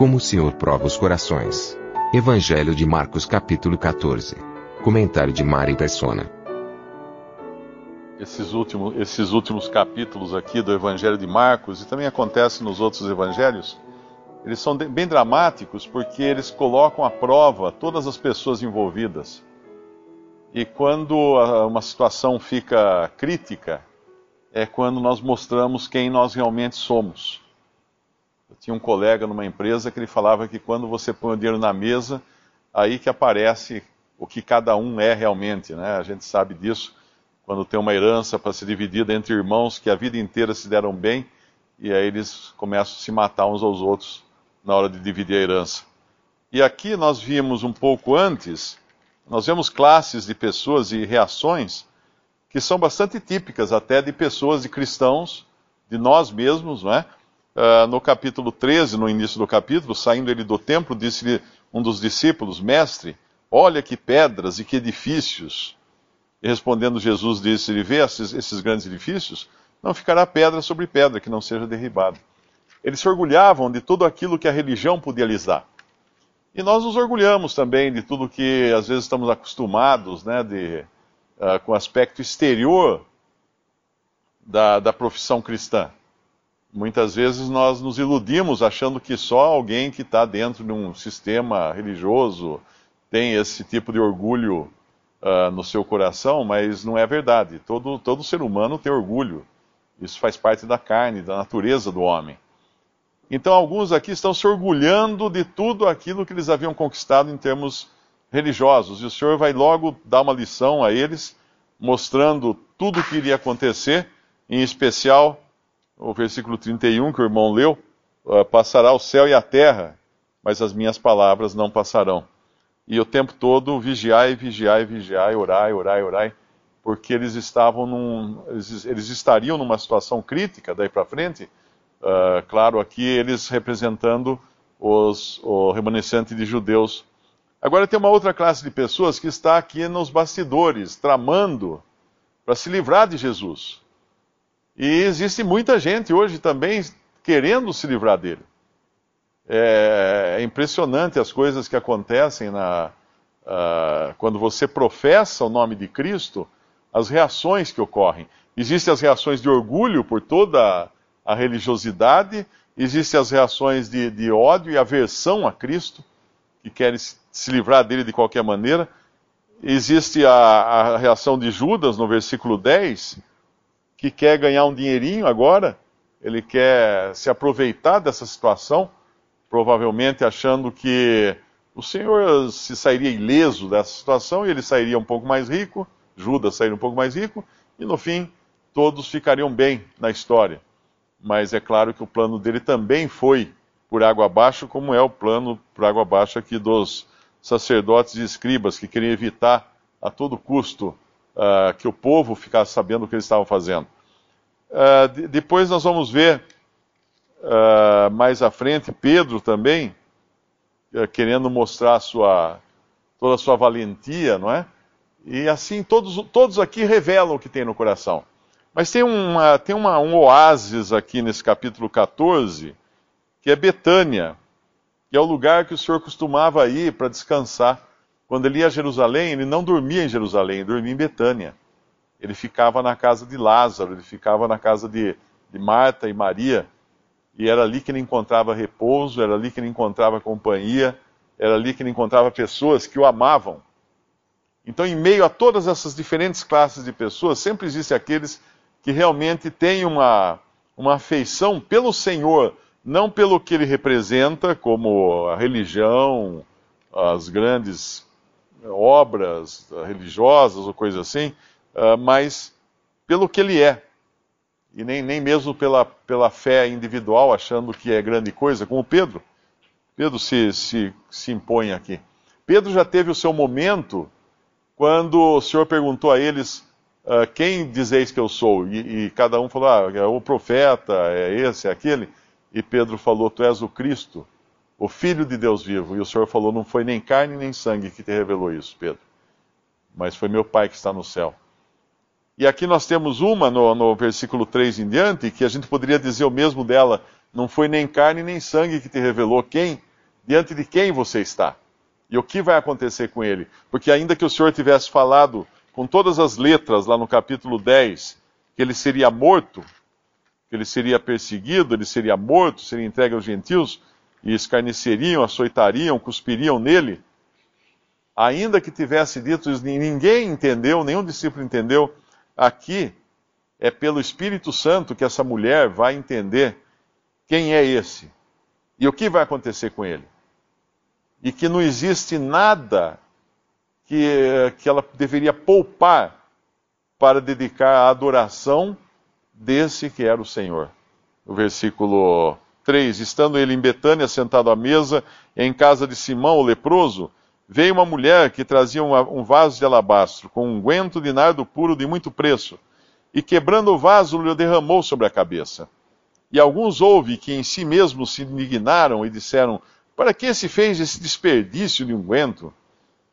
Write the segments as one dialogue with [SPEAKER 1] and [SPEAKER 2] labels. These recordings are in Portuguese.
[SPEAKER 1] Como o Senhor prova os corações. Evangelho de Marcos capítulo 14. Comentário de Mari Persona.
[SPEAKER 2] Esses esses últimos capítulos aqui do Evangelho de Marcos, e também acontece nos outros evangelhos, eles são bem dramáticos porque eles colocam à prova todas as pessoas envolvidas. E quando uma situação fica crítica, é quando nós mostramos quem nós realmente somos. Eu tinha um colega numa empresa que ele falava que quando você põe o dinheiro na mesa, aí que aparece o que cada um é realmente, né? A gente sabe disso quando tem uma herança para ser dividida entre irmãos que a vida inteira se deram bem e aí eles começam a se matar uns aos outros na hora de dividir a herança. E aqui nós vimos um pouco antes, nós vemos classes de pessoas e reações que são bastante típicas até de pessoas, de cristãos, de nós mesmos, não é? Uh, no capítulo 13, no início do capítulo, saindo ele do templo, disse-lhe um dos discípulos, mestre, Olha que pedras e que edifícios. E respondendo Jesus, disse-lhe: Vê esses, esses grandes edifícios? Não ficará pedra sobre pedra que não seja derribada. Eles se orgulhavam de tudo aquilo que a religião podia lhes dar. E nós nos orgulhamos também de tudo que às vezes estamos acostumados, né, de, uh, com o aspecto exterior da, da profissão cristã. Muitas vezes nós nos iludimos achando que só alguém que está dentro de um sistema religioso tem esse tipo de orgulho uh, no seu coração, mas não é verdade. Todo, todo ser humano tem orgulho. Isso faz parte da carne, da natureza do homem. Então, alguns aqui estão se orgulhando de tudo aquilo que eles haviam conquistado em termos religiosos. E o Senhor vai logo dar uma lição a eles, mostrando tudo o que iria acontecer, em especial o versículo 31 que o irmão leu: uh, Passará o céu e a terra, mas as minhas palavras não passarão e o tempo todo vigiai, vigiai, vigiai, orai, orai, orai, porque eles estavam num, eles, eles estariam numa situação crítica daí para frente. Uh, claro, aqui eles representando os, o remanescente de judeus. Agora tem uma outra classe de pessoas que está aqui nos bastidores, tramando para se livrar de Jesus. E existe muita gente hoje também querendo se livrar dele. É, é impressionante as coisas que acontecem na, uh, quando você professa o nome de Cristo, as reações que ocorrem. Existem as reações de orgulho por toda a religiosidade, existem as reações de, de ódio e aversão a Cristo, que querem se livrar dele de qualquer maneira. Existe a, a reação de Judas no versículo 10, que quer ganhar um dinheirinho agora, ele quer se aproveitar dessa situação provavelmente achando que o Senhor se sairia ileso dessa situação e ele sairia um pouco mais rico, Judas sairia um pouco mais rico, e no fim todos ficariam bem na história. Mas é claro que o plano dele também foi por água abaixo, como é o plano por água abaixo aqui dos sacerdotes e escribas, que queriam evitar a todo custo uh, que o povo ficasse sabendo o que eles estavam fazendo. Uh, depois nós vamos ver uh, mais à frente, Pedro também, querendo mostrar sua, toda a sua valentia, não é? E assim, todos, todos aqui revelam o que tem no coração. Mas tem, uma, tem uma, um oásis aqui nesse capítulo 14, que é Betânia, que é o lugar que o Senhor costumava ir para descansar. Quando ele ia a Jerusalém, ele não dormia em Jerusalém, ele dormia em Betânia. Ele ficava na casa de Lázaro, ele ficava na casa de, de Marta e Maria e era ali que ele encontrava repouso, era ali que ele encontrava companhia, era ali que ele encontrava pessoas que o amavam. Então, em meio a todas essas diferentes classes de pessoas, sempre existem aqueles que realmente têm uma, uma afeição pelo Senhor, não pelo que ele representa, como a religião, as grandes obras religiosas ou coisas assim, ah, mas pelo que ele é. e nem, nem mesmo pela, pela fé individual, achando que é grande coisa, como Pedro. Pedro se, se, se impõe aqui. Pedro já teve o seu momento quando o Senhor perguntou a eles: uh, Quem dizeis que eu sou? E, e, cada um falou: Ah, é o profeta, é esse, é aquele. E Pedro falou: Tu és o Cristo, o Filho de Deus vivo. E o Senhor falou: Não foi nem carne nem sangue que te revelou isso, Pedro, mas foi meu Pai que está no céu. E aqui nós temos uma no, no versículo 3 em diante, que a gente poderia dizer o mesmo dela: Não foi nem carne nem sangue que te revelou quem, diante de quem você está. E o que vai acontecer com ele? Porque ainda que o Senhor tivesse falado com todas as letras lá no capítulo 10 que ele seria morto, que ele seria perseguido, ele seria morto, seria entregue aos gentios, e escarneceriam, açoitariam, cuspiriam nele, ainda que tivesse dito ninguém entendeu, nenhum discípulo entendeu, Aqui é pelo Espírito Santo que essa mulher vai entender quem é esse e o que vai acontecer com ele. E que não existe nada que, que ela deveria poupar para dedicar à adoração desse que era o Senhor. No versículo 3: Estando ele em Betânia, sentado à mesa, em casa de Simão, o leproso, veio uma mulher que trazia um vaso de alabastro com um guento de nardo puro de muito preço, e quebrando o vaso, lhe derramou sobre a cabeça. E alguns houve que em si mesmos se indignaram e disseram: Para que se fez esse desperdício de unguento?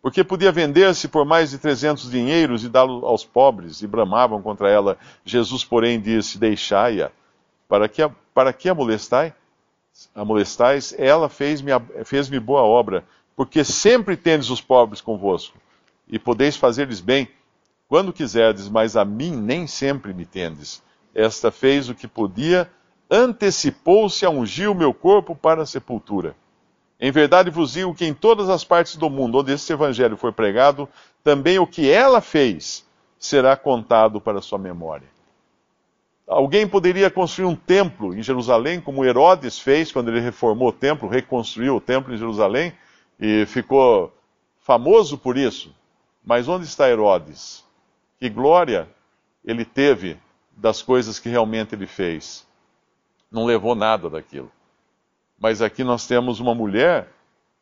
[SPEAKER 2] Porque podia vender-se por mais de trezentos dinheiros e dá-lo aos pobres, e bramavam contra ela. Jesus, porém, disse: Deixai-a. Para que a, para que a molestai? A molestais? Ela fez-me fez boa obra porque sempre tendes os pobres convosco, e podeis fazer-lhes bem quando quiserdes, mas a mim nem sempre me tendes. Esta fez o que podia, antecipou-se a ungir o meu corpo para a sepultura. Em verdade vos digo que em todas as partes do mundo onde este evangelho for pregado, também o que ela fez será contado para sua memória. Alguém poderia construir um templo em Jerusalém, como Herodes fez quando ele reformou o templo, reconstruiu o templo em Jerusalém, e ficou famoso por isso. Mas onde está Herodes? Que glória ele teve das coisas que realmente ele fez. Não levou nada daquilo. Mas aqui nós temos uma mulher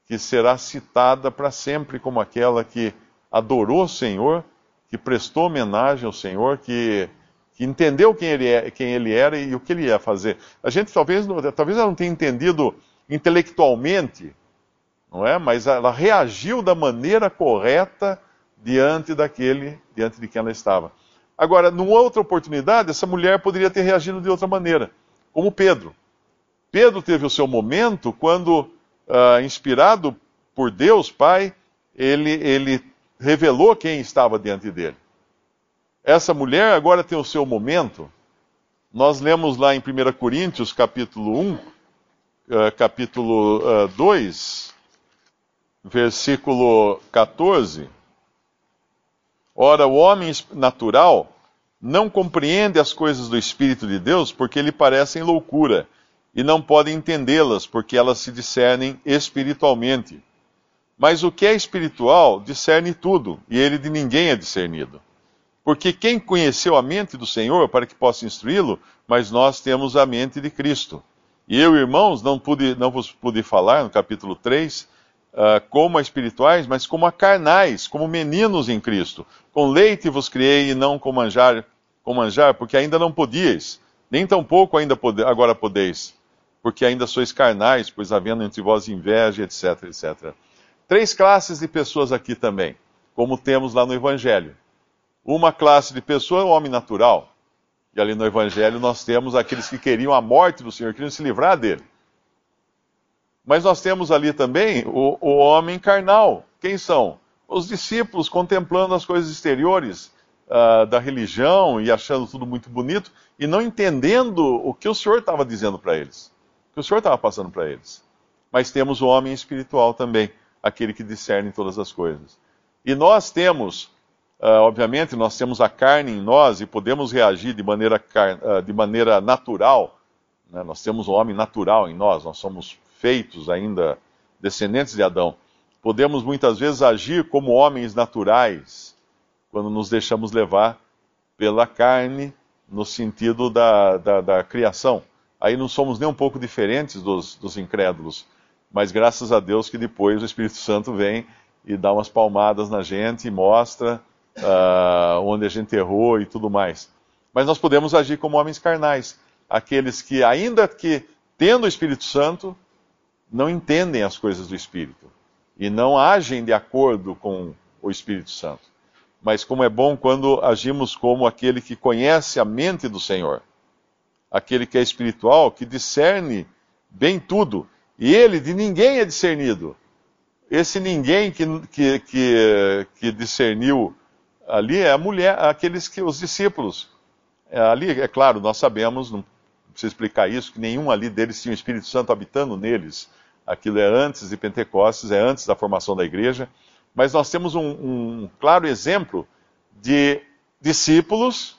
[SPEAKER 2] que será citada para sempre como aquela que adorou o Senhor, que prestou homenagem ao Senhor, que, que entendeu quem ele, é, quem ele, era e o que ele ia fazer. A gente talvez, talvez ela não tenha entendido intelectualmente não é? Mas ela reagiu da maneira correta diante daquele, diante de quem ela estava. Agora, numa outra oportunidade, essa mulher poderia ter reagido de outra maneira, como Pedro. Pedro teve o seu momento quando, uh, inspirado por Deus Pai, ele, ele revelou quem estava diante dele. Essa mulher agora tem o seu momento. Nós lemos lá em 1 Coríntios, capítulo 1, uh, capítulo uh, 2, versículo 14. Ora, o homem natural não compreende as coisas do Espírito de Deus porque lhe parecem loucura, e não pode entendê-las porque elas se discernem espiritualmente. Mas o que é espiritual discerne tudo, e ele de ninguém é discernido. Porque quem conheceu a mente do Senhor para que possa instruí-lo, mas nós temos a mente de Cristo. E eu, irmãos, não, pude, não vos pude falar no capítulo 3 uh, como a espirituais, mas como a carnais, como meninos em Cristo. Com leite vos criei e não com manjar, com manjar, porque ainda não podíeis, nem tampouco ainda pode, agora podeis, porque ainda sois carnais, pois havendo entre vós inveja, etc, etc. Três classes de pessoas aqui também, como temos lá no Evangelho. Uma classe de pessoa é o homem natural, e ali no Evangelho nós temos aqueles que queriam a morte do Senhor, queriam se livrar dele. Mas nós temos ali também o, o homem carnal. Quem são? Os discípulos contemplando as coisas exteriores uh, da religião e achando tudo muito bonito e não entendendo o que o Senhor estava dizendo para eles, o que o Senhor estava passando para eles. Mas temos o homem espiritual também, aquele que discerne todas as coisas. E nós temos, uh, obviamente, nós temos a carne em nós e podemos reagir de maneira, uh, de maneira natural. Né? Nós temos o homem natural em nós, nós somos feitos ainda descendentes de Adão, podemos muitas vezes agir como homens naturais quando nos deixamos levar pela carne no sentido da, da, da criação. Aí não somos nem um pouco diferentes dos, dos incrédulos, mas graças a Deus que depois o Espírito Santo vem e dá umas palmadas na gente e mostra uh, onde a gente errou e tudo mais. Mas nós podemos agir como homens carnais, aqueles que, ainda que tendo o Espírito Santo, não entendem as coisas do Espírito e não agem de acordo com o Espírito Santo. Mas como é bom quando agimos como aquele que conhece a mente do Senhor, aquele que é espiritual, que discerne bem tudo, e ele de ninguém é discernido. Esse ninguém que, que, que, que discerniu ali é a mulher, aqueles que os discípulos. É, ali, é claro, nós sabemos, não precisa explicar isso, que nenhum ali deles tinha o Espírito Santo habitando neles. Aquilo é antes de Pentecostes, é antes da formação da igreja. Mas nós temos um, um claro exemplo de discípulos,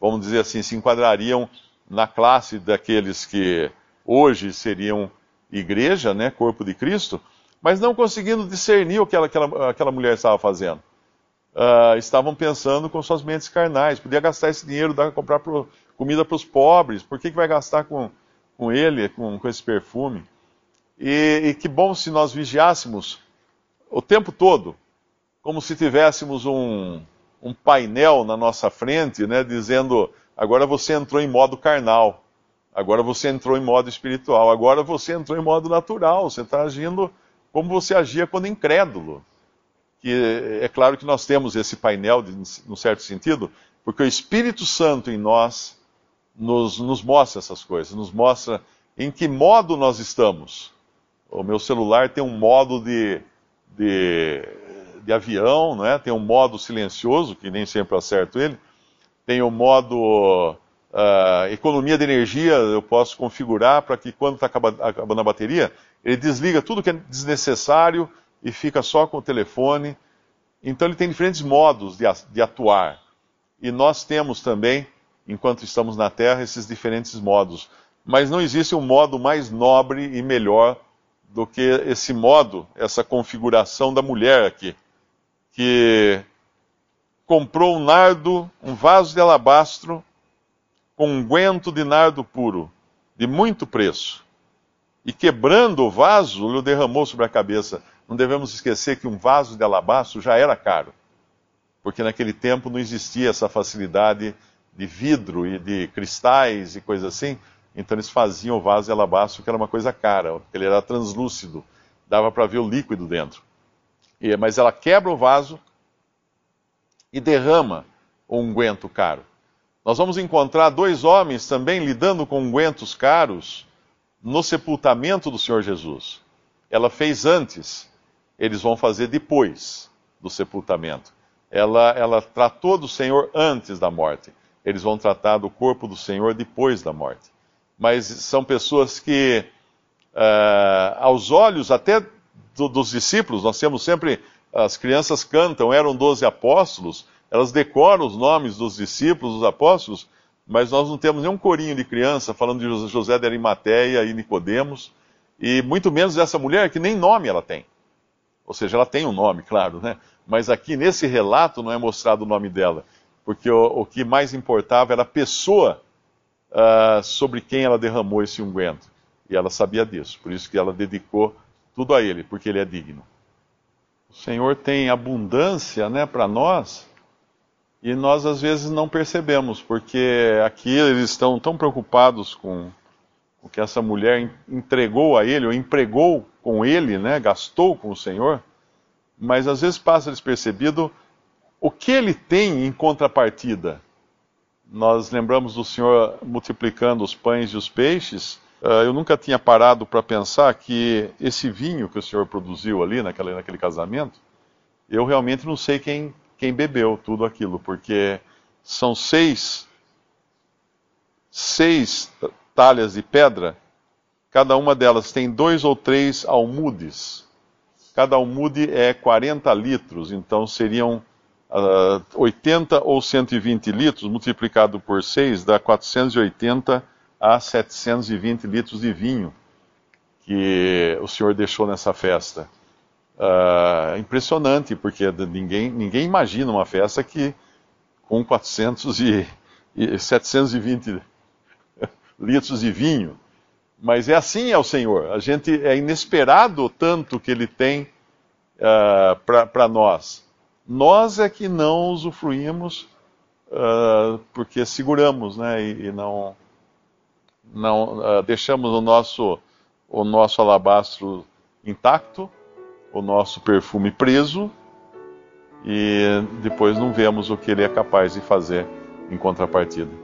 [SPEAKER 2] vamos dizer assim, se enquadrariam na classe daqueles que hoje seriam igreja, né, corpo de Cristo, mas não conseguindo discernir o que aquela, aquela mulher estava fazendo. Uh, estavam pensando com suas mentes carnais. Podia gastar esse dinheiro, dar comprar pro, comida para os pobres. Por que, que vai gastar com, com ele, com, com esse perfume? E, e, que bom se nós vigiássemos o tempo todo, como se tivéssemos um, um painel na nossa frente, né, dizendo: agora você entrou em modo carnal, agora você entrou em modo espiritual, agora você entrou em modo natural. Você está agindo como você agia quando incrédulo que é claro que nós temos esse painel, de, certo sentido, porque o Espírito Santo em nós nos, nos mostra essas coisas, nos mostra em que modo nós estamos. O meu celular tem um modo de, de, de avião, é? tem um modo silencioso, que nem sempre acerto ele, tem o um modo uh, economia de energia, eu posso configurar para que quando está acabando a bateria, ele desliga tudo que é desnecessário e fica só com o telefone. Então ele tem diferentes modos de, atuar. E nós temos também, enquanto estamos na Terra, esses diferentes modos. Mas não existe um modo mais nobre e melhor do que esse modo, essa configuração da mulher aqui, que comprou um nardo, um vaso de alabastro com um guento de nardo puro, de muito preço, e quebrando o vaso, lhe derramou sobre a cabeça. Não devemos esquecer que um vaso de alabastro já era caro, porque naquele tempo não existia essa facilidade de vidro e de cristais e coisas assim. Então eles faziam o vaso de alabastro, que era uma coisa cara, ele era translúcido, dava para ver o líquido dentro. E, mas ela quebra o vaso e derrama o unguento caro. Nós vamos encontrar dois homens também lidando com ungüentos caros no sepultamento do Senhor Jesus. Ela fez antes eles vão fazer depois do sepultamento. Ela, ela tratou do Senhor antes da morte. Eles vão tratar do corpo do Senhor depois da morte. Mas são pessoas que, uh, aos olhos até do, dos discípulos, nós temos sempre, as crianças cantam, eram doze apóstolos, elas decoram os nomes dos discípulos, dos apóstolos, mas nós não temos nenhum corinho de criança falando de José de Arimateia e Nicodemos, e muito menos dessa mulher que nem nome ela tem. Ou seja, ela tem um nome, claro, né? Mas aqui nesse relato não é mostrado o nome dela, porque o, o que mais importava era a pessoa uh, sobre quem ela derramou esse unguento. E ela sabia disso, por isso que ela dedicou tudo a ele, porque ele é digno. O Senhor tem abundância né, para nós e nós às vezes não percebemos, porque aqui eles estão tão preocupados com o que essa mulher entregou a ele, ou empregou com ele, né, gastou com o Senhor, mas às vezes passa despercebido o que ele tem em contrapartida. Nós lembramos do Senhor multiplicando os pães e os peixes. Uh, eu nunca tinha parado para pensar que esse vinho que o Senhor produziu ali naquele, naquele casamento, eu realmente não sei quem, quem bebeu tudo aquilo, porque são seis, seis talhas de pedra, cada uma delas tem dois ou três almudes. Cada almude é 40 litros, então seriam uh, ah, 80 ou 120 litros, multiplicado por 6, dá 480 a 720 litros de vinho que o Senhor deixou nessa festa. Uh, impressionante, porque ninguém, ninguém imagina uma festa que com 400 e 720 litros de vinho. Mas é assim é o Senhor. A gente é inesperado tanto que Ele tem uh, para nós. Nós é que não usufruímos uh, porque seguramos, né? E, e não, não uh, deixamos o nosso, o nosso alabastro intacto, o nosso perfume preso e depois não vemos o que Ele é capaz de fazer em contrapartida.